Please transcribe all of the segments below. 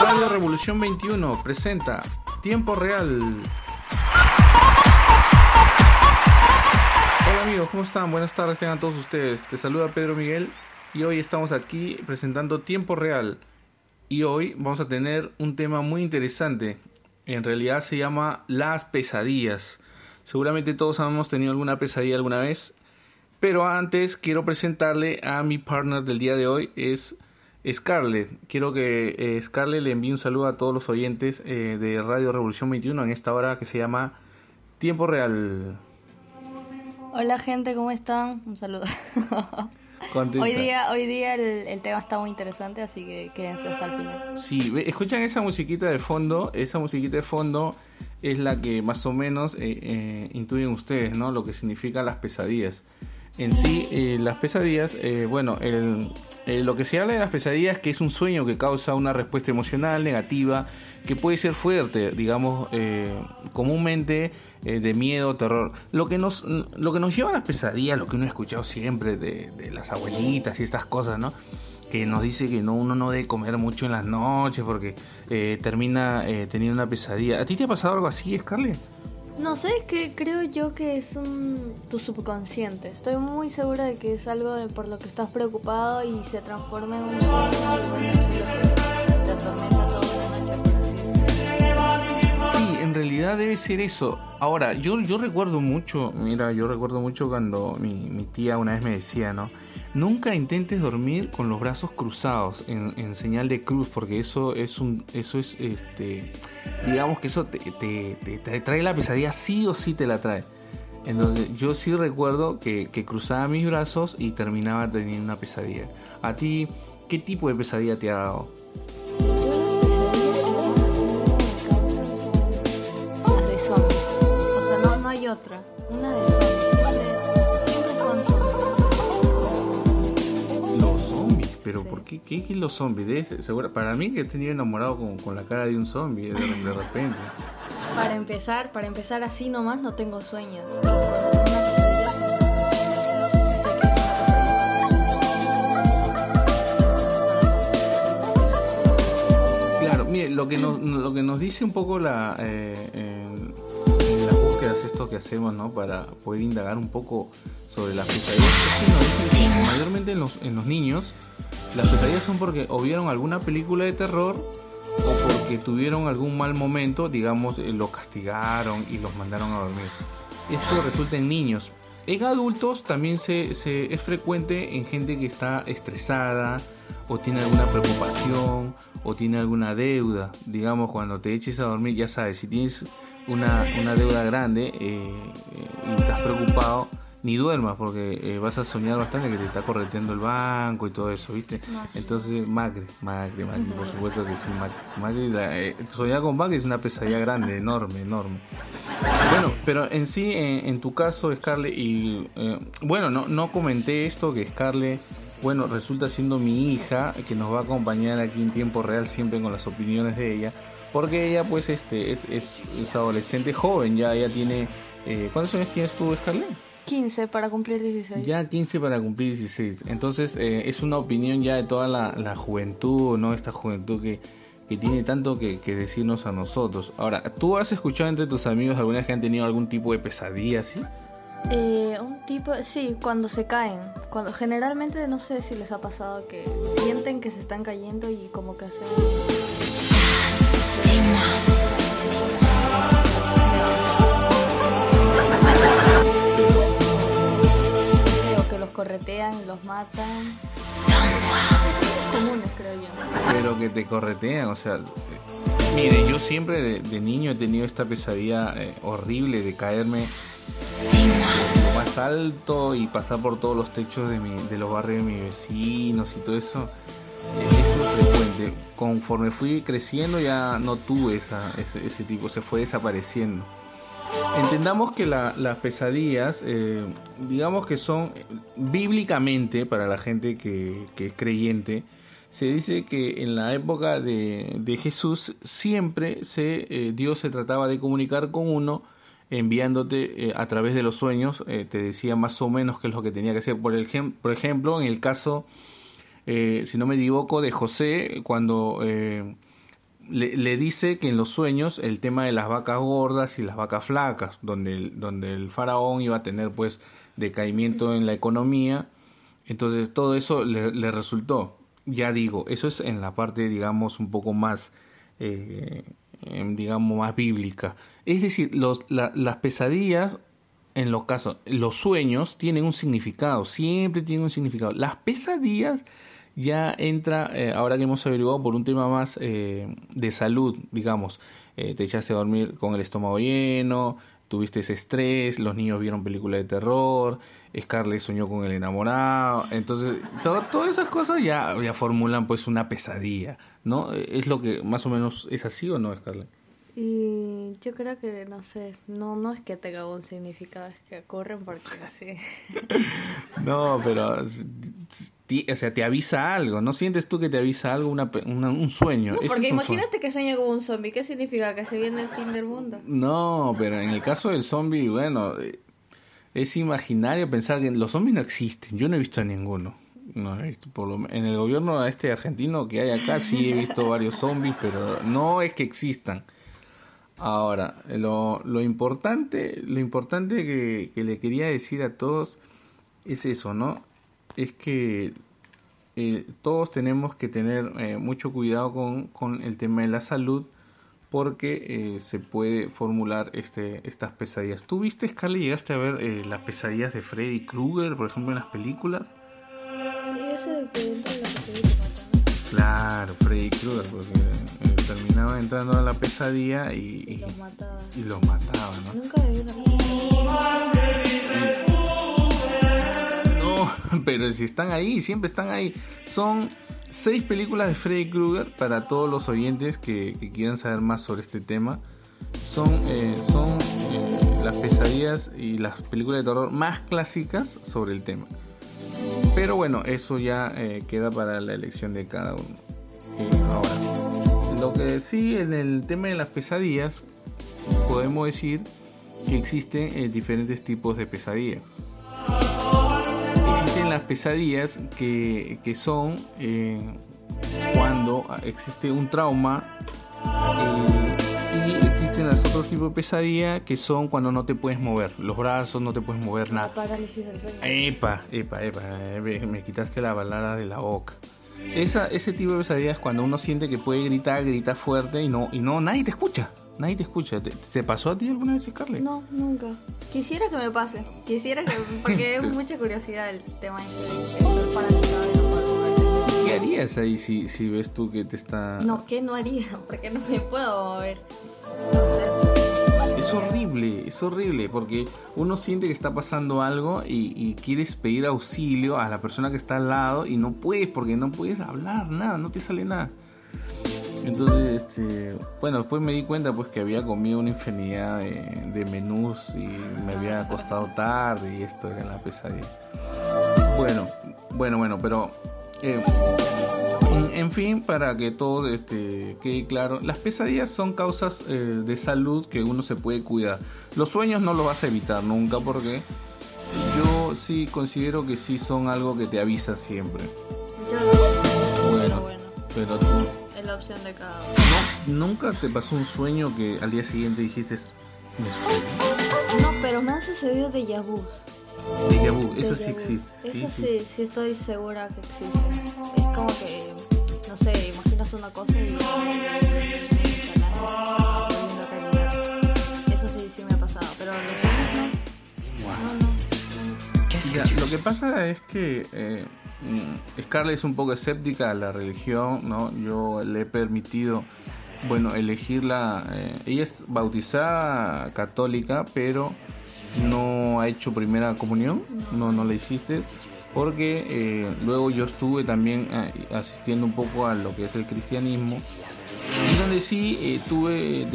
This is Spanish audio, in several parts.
Radio Revolución 21 presenta Tiempo Real. Hola amigos, ¿cómo están? Buenas tardes tengan todos ustedes. Te saluda Pedro Miguel y hoy estamos aquí presentando Tiempo Real. Y hoy vamos a tener un tema muy interesante. En realidad se llama las pesadillas. Seguramente todos hemos tenido alguna pesadilla alguna vez. Pero antes quiero presentarle a mi partner del día de hoy. Es Scarlett. Quiero que eh, Scarlett le envíe un saludo a todos los oyentes eh, de Radio Revolución 21 en esta hora que se llama Tiempo Real. Hola gente, ¿cómo están? Un saludo. Hoy día, hoy día el, tema está muy interesante, así que quédense hasta el final. Sí, escuchan esa musiquita de fondo, esa musiquita de fondo es la que más o menos eh, eh, intuyen ustedes, ¿no? Lo que significan las pesadillas. En sí, eh, las pesadillas, eh, bueno, el, lo que se habla de las pesadillas es que es un sueño que causa una respuesta emocional negativa que puede ser fuerte, digamos, comúnmente de miedo, terror. Lo que nos lo que nos lleva a las pesadillas, lo que uno ha escuchado siempre de, de las abuelitas y estas cosas, ¿no? que nos dice que no uno no debe comer mucho en las noches porque eh, termina eh, teniendo una pesadilla. ¿A ti te ha pasado algo así, Scarlett? No sé, que creo yo que es un, tu subconsciente. Estoy muy segura de que es algo por lo que estás preocupado y se transforma en un Sí, en realidad debe ser eso. Ahora, yo, yo recuerdo mucho, mira, yo recuerdo mucho cuando mi, mi tía una vez me decía, ¿no? Nunca intentes dormir con los brazos cruzados en, señal de cruz, porque eso es un, eso es, este, digamos que eso te, trae la pesadilla, sí o sí te la trae. Entonces yo sí recuerdo que, cruzaba mis brazos y terminaba teniendo una pesadilla. ¿A ti qué tipo de pesadilla te ha dado? Las de. O sea, no, no hay otra. Una de pero ¿por qué, qué, qué los zombies? Seguro, para mí que he tenido enamorado con, con la cara de un zombie de, de, repente. Para empezar, para empezar así nomás no tengo sueños. Claro, mire, lo que nos, lo que nos dice un poco la, eh, en, las búsquedas esto que hacemos, ¿no? Para poder indagar un poco sobre las pesadillas, mayormente en los, en los niños, las pesadillas son porque o vieron alguna película de terror o porque tuvieron algún mal momento, digamos, eh, lo castigaron y los mandaron a dormir. Esto resulta en niños. En adultos también se, se, es frecuente en gente que está estresada o tiene alguna preocupación o tiene alguna deuda. Digamos, cuando te eches a dormir, ya sabes, si tienes una, una deuda grande eh, eh, y estás preocupado, ni duermas porque eh, vas a soñar bastante que te está correteando el banco y todo eso, ¿viste? Entonces, Macri, Macri, Macri, por supuesto que sí, Macri. Eh, soñar con Macri es una pesadilla grande, enorme, enorme. Bueno, pero en sí, en, tu caso, Scarlett, y eh, bueno, no, no comenté esto, que Scarlett, bueno, resulta siendo mi hija, que nos va a acompañar aquí en tiempo real siempre con las opiniones de ella, porque ella pues este es, es, es adolescente joven, ya ella tiene... ¿Cuántos años tienes tú, Scarlett? 15 para cumplir 16. Ya 15 para cumplir 16. Entonces eh, es una opinión ya de toda la, juventud, ¿no? Esta juventud que, tiene tanto que, decirnos a nosotros. Ahora, ¿tú has escuchado entre tus amigos alguna vez que han tenido algún tipo de pesadilla así? Eh, un tipo, sí, cuando se caen. Cuando generalmente no sé si les ha pasado que sienten que se están cayendo y como que hacen corretean los matan. comunes, creo yo. Pero que te corretean, o sea. Mire, yo siempre de, niño he tenido esta pesadilla eh, horrible de caerme lo más alto y pasar por todos los techos de, los barrios de mis vecinos y todo eso. Eso es frecuente. Conforme fui creciendo ya no tuve esa, ese tipo, se fue desapareciendo. Entendamos que las pesadillas, eh, digamos que son bíblicamente, para la gente que, es creyente, se dice que en la época de, Jesús siempre se, eh, Dios se trataba de comunicar con uno enviándote eh, a través de los sueños, te decía más o menos qué es lo que tenía que hacer. Por, el, por ejemplo, en el caso, si no me equivoco, de José, cuando le, dice que en los sueños el tema de las vacas gordas y las vacas flacas, donde el, donde el faraón iba a tener pues decaimiento en la economía, entonces todo eso le, resultó. Ya digo, eso es en la parte, digamos, un poco más, eh, em, digamos, más bíblica. Es decir, los, las pesadillas, en los casos, los sueños tienen un significado, siempre tienen un significado. Las pesadillas ya entra, eh, ahora que hemos averiguado, por un tema más eh, de salud, digamos, eh, te echaste a dormir con el estómago lleno, tuviste ese estrés, los niños vieron películas de terror, Scarlett soñó con el enamorado, entonces todas esas cosas ya, ya formulan pues una pesadilla, ¿no? Es lo que más o menos es así o no, Scarlett. Y yo creo que, no sé, no, no es que tenga un significado, es que ocurren porque no, pero o sea, te avisa algo. ¿No sientes tú que te avisa algo, una, un sueño? No, porque imagínate que sueña con un zombie. ¿Qué significa? ¿Que se viene el fin del mundo? No, pero en el caso del zombie, bueno, eh, es imaginario pensar que los zombies no existen. Yo no he visto a ninguno. No he visto, por lo, en el gobierno este argentino que hay acá sí he visto varios zombies, pero no es que existan. Ahora, lo, lo importante, lo importante que, que le quería decir a todos es eso, ¿no? Es que eh, todos tenemos que tener eh, mucho cuidado con, con, el tema de la salud porque eh, se puede formular este, estas pesadillas. ¿Tú viste, Scarlett, llegaste a ver las pesadillas de Freddy Krueger, por ejemplo, en las películas? Sí, ese de que entra en la pesadilla Claro, Freddy Krueger, porque terminaba entrando a la pesadilla y, y, los mataba. Y los mataba, ¿no? Nunca vi una pero si están ahí, siempre están ahí. Son seis películas de Freddy Krueger para todos los oyentes que, quieran saber más sobre este tema. Son, eh, eh, las pesadillas y las películas de terror más clásicas sobre el tema. Pero bueno, eso ya eh, queda para la elección de cada uno. ahora, lo que sí en el tema de las pesadillas, podemos decir que existen diferentes tipos de pesadillas las pesadillas que, que son eh, cuando existe un trauma eh, y existen los otros tipos de pesadillas que son cuando no te puedes mover, los brazos no te puedes mover nada. Epa, epa, epa, eh, me quitaste la balada de la boca. Esa, ese tipo de pesadillas es cuando uno siente que puede gritar, grita fuerte y no, y no, nadie te escucha. Nadie te escucha. ¿Te, pasó a ti alguna vez, Carly? No, nunca. Quisiera que me pase. Quisiera que. Porque es mucha curiosidad el tema de ¿Qué harías ahí si, si ves tú que te está.? No, ¿qué no haría? Porque no me puedo mover. Es horrible, es horrible, porque uno siente que está pasando algo y, y, quieres pedir auxilio a la persona que está al lado y no puedes, porque no puedes hablar nada, no te sale nada. Entonces, este, bueno, después me di cuenta pues que había comido una infinidad de, menús y me había acostado tarde y esto era la pesadilla. Bueno, bueno, bueno, pero eh, en, fin, para que todo este, quede claro, las pesadillas son causas eh, de salud que uno se puede cuidar. Los sueños no los vas a evitar nunca porque yo sí considero que sí son algo que te avisa siempre. Bueno, pero tú la opción de cada uno. ¿Nunca te pasó un sueño que al día siguiente dijiste, me No, pero me ha sucedido de Yabu. De vu, eso sí existe. Eso sí, sí, estoy segura que existe. Es como que, no sé, imaginas una cosa y... Eso sí, sí me ha pasado, pero no, no, no. lo que pasa es que... Eh, Mm, Scarlett es un poco escéptica a la religión, ¿no? Yo le he permitido, bueno, elegirla. Eh, ella es bautizada católica, pero no ha hecho primera comunión, no, no la hiciste, porque eh, luego yo estuve también eh, asistiendo un poco a lo que es el cristianismo, y donde sí tuve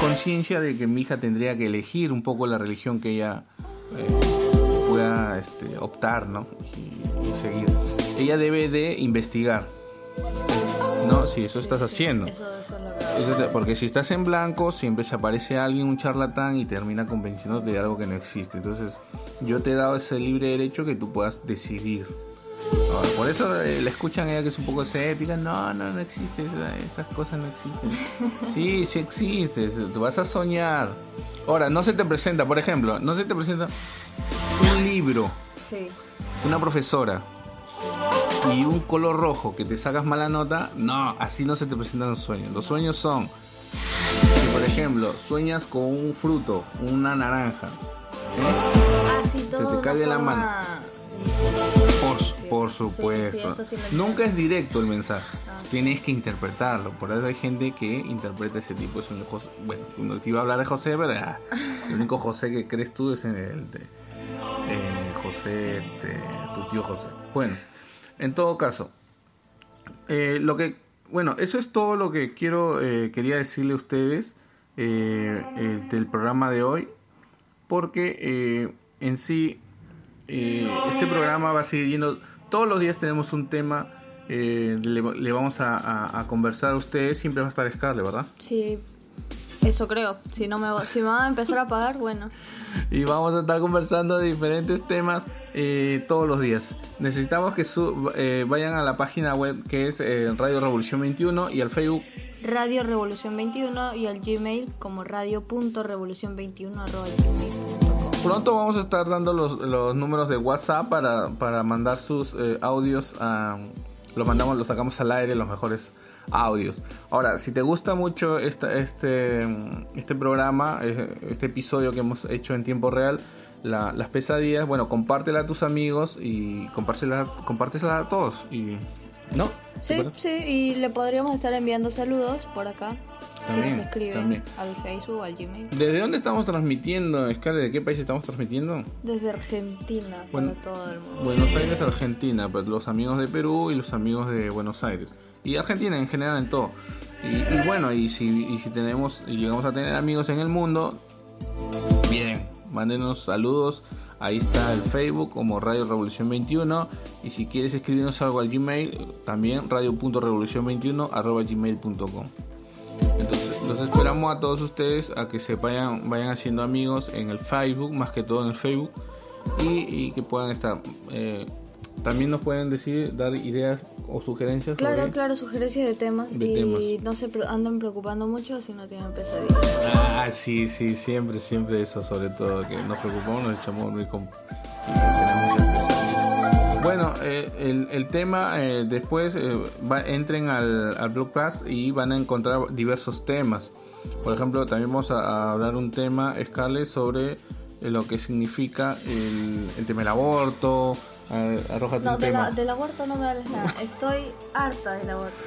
conciencia de que mi hija tendría que elegir un poco la religión que ella pueda este, optar, ¿no? seguir. Ella debe de investigar. No, si eso estás haciendo. Porque si estás en blanco, siempre se aparece alguien, un charlatán, y termina convenciéndote de algo que no existe. Entonces, yo te he dado ese libre derecho que tú puedas decidir. Por eso eh, la escuchan ella que es un poco escéptica. No, no, no existe. esas cosas no existen. Sí, sí existe. Te vas a soñar. Ahora, no se te presenta, por ejemplo, no se te presenta un libro, sí. una profesora y un color rojo que te sacas mala nota. No, así no se te presentan los sueños. Los sueños son, por ejemplo, sueñas con un fruto, una naranja. ¿eh? se te cae la mano. Por, supuesto. Nunca es directo el mensaje. Ah. Tienes que interpretarlo. Por eso hay gente que interpreta ese tipo de sueños. Bueno, te iba a hablar de José, pero ah, el único José que crees tú es el de eh, José, tu tío José. Bueno, en todo caso, eh, lo que, bueno, eso es todo lo que quiero, eh, quería decirle a ustedes del programa de hoy, porque en sí este programa va a seguir yendo todos los días tenemos un tema, eh, le, vamos a, conversar a ustedes, siempre va a estar Scarlett, ¿verdad? Sí, eso creo. Si, no me, si me van a empezar a pagar, bueno. Y vamos a estar conversando de diferentes temas eh, todos los días. Necesitamos que eh, vayan a la página web que es Radio Revolución 21 y al Facebook Radio Revolución 21 y al Gmail como radio.revolución21 Pronto vamos a estar dando los, los números de WhatsApp para, para mandar sus eh, audios. A, los mandamos, los sacamos al aire, los mejores audios. Ahora, si te gusta mucho esta, este, este programa, eh, este episodio que hemos hecho en tiempo real, las pesadillas, bueno, compártela a tus amigos y compártela, compártesela a todos. Y, ¿No? Sí, sí, y le podríamos estar enviando saludos por acá. También, escriben al Facebook o al Gmail. ¿Desde dónde estamos transmitiendo, Scarlett? ¿De qué país estamos transmitiendo? Desde Argentina, para todo el mundo. Buenos Aires, Argentina, pues los amigos de Perú y los amigos de Buenos Aires. Y Argentina en general en todo. Y, bueno, y si, y si tenemos, y llegamos a tener amigos en el mundo, bien, mándenos saludos. Ahí está el Facebook como Radio Revolución 21. Y si quieres escribirnos algo al Gmail, también radio.revolución21 arroba gmail.com. Entonces, los esperamos a todos ustedes a que se vayan, vayan haciendo amigos en el Facebook, más que todo en el Facebook, y, que puedan estar. Eh, también nos pueden decir, dar ideas o sugerencias. Claro, claro, sugerencias de temas. y no se andan preocupando mucho si no tienen pesadillas. Ah, sí, sí, siempre, siempre eso, sobre todo, que nos preocupamos, nos echamos muy. Y bueno, eh, el, tema eh, después eh, entren al, al Blogcast y van a encontrar diversos temas. Por ejemplo, también vamos a, hablar un tema, Scarlett, sobre lo que significa el, tema del aborto. Arrójate no, del aborto no me hables nada. Estoy harta del aborto.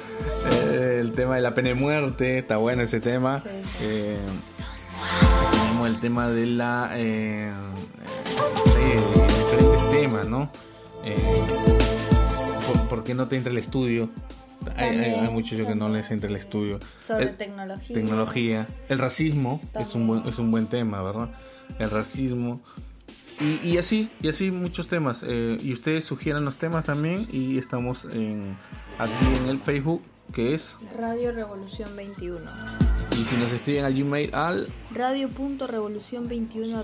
el tema de la pena de muerte, está bueno ese tema. tenemos el tema de la. Eh, diferentes temas, ¿no? Eh, ¿por, qué no te entra el estudio? Hay, hay, muchos que no les entra el estudio. Sobre tecnología. Tecnología. El racismo es un, buen, es un buen tema, ¿verdad? El racismo. Y, y así, y así muchos temas. Eh, y ustedes sugieran los temas también y estamos en, aquí en el Facebook que es Radio Revolución 21. Y si nos escriben al Gmail al radio.revolución21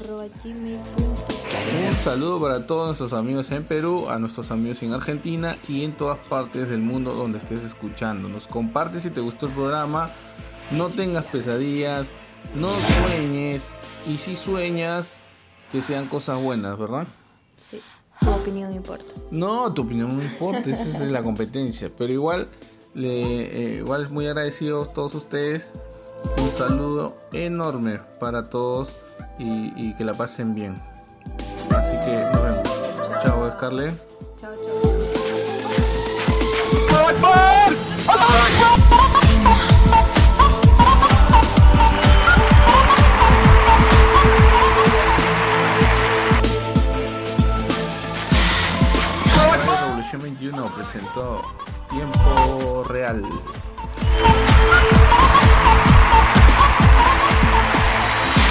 Un saludo para todos nuestros amigos en Perú, a nuestros amigos en Argentina y en todas partes del mundo donde estés escuchando. Nos comparte si te gustó el programa, no tengas pesadillas, no sueñes y si sueñas que sean cosas buenas, ¿verdad? Sí, tu opinión importa. No, tu opinión no importa, esa es la competencia, pero igual le, eh, igual muy agradecidos todos ustedes. Un saludo enorme para todos y, que la pasen bien. Así que nos vemos. Chao, Scarlett. Chao, Revolución presentó Tiempo Real.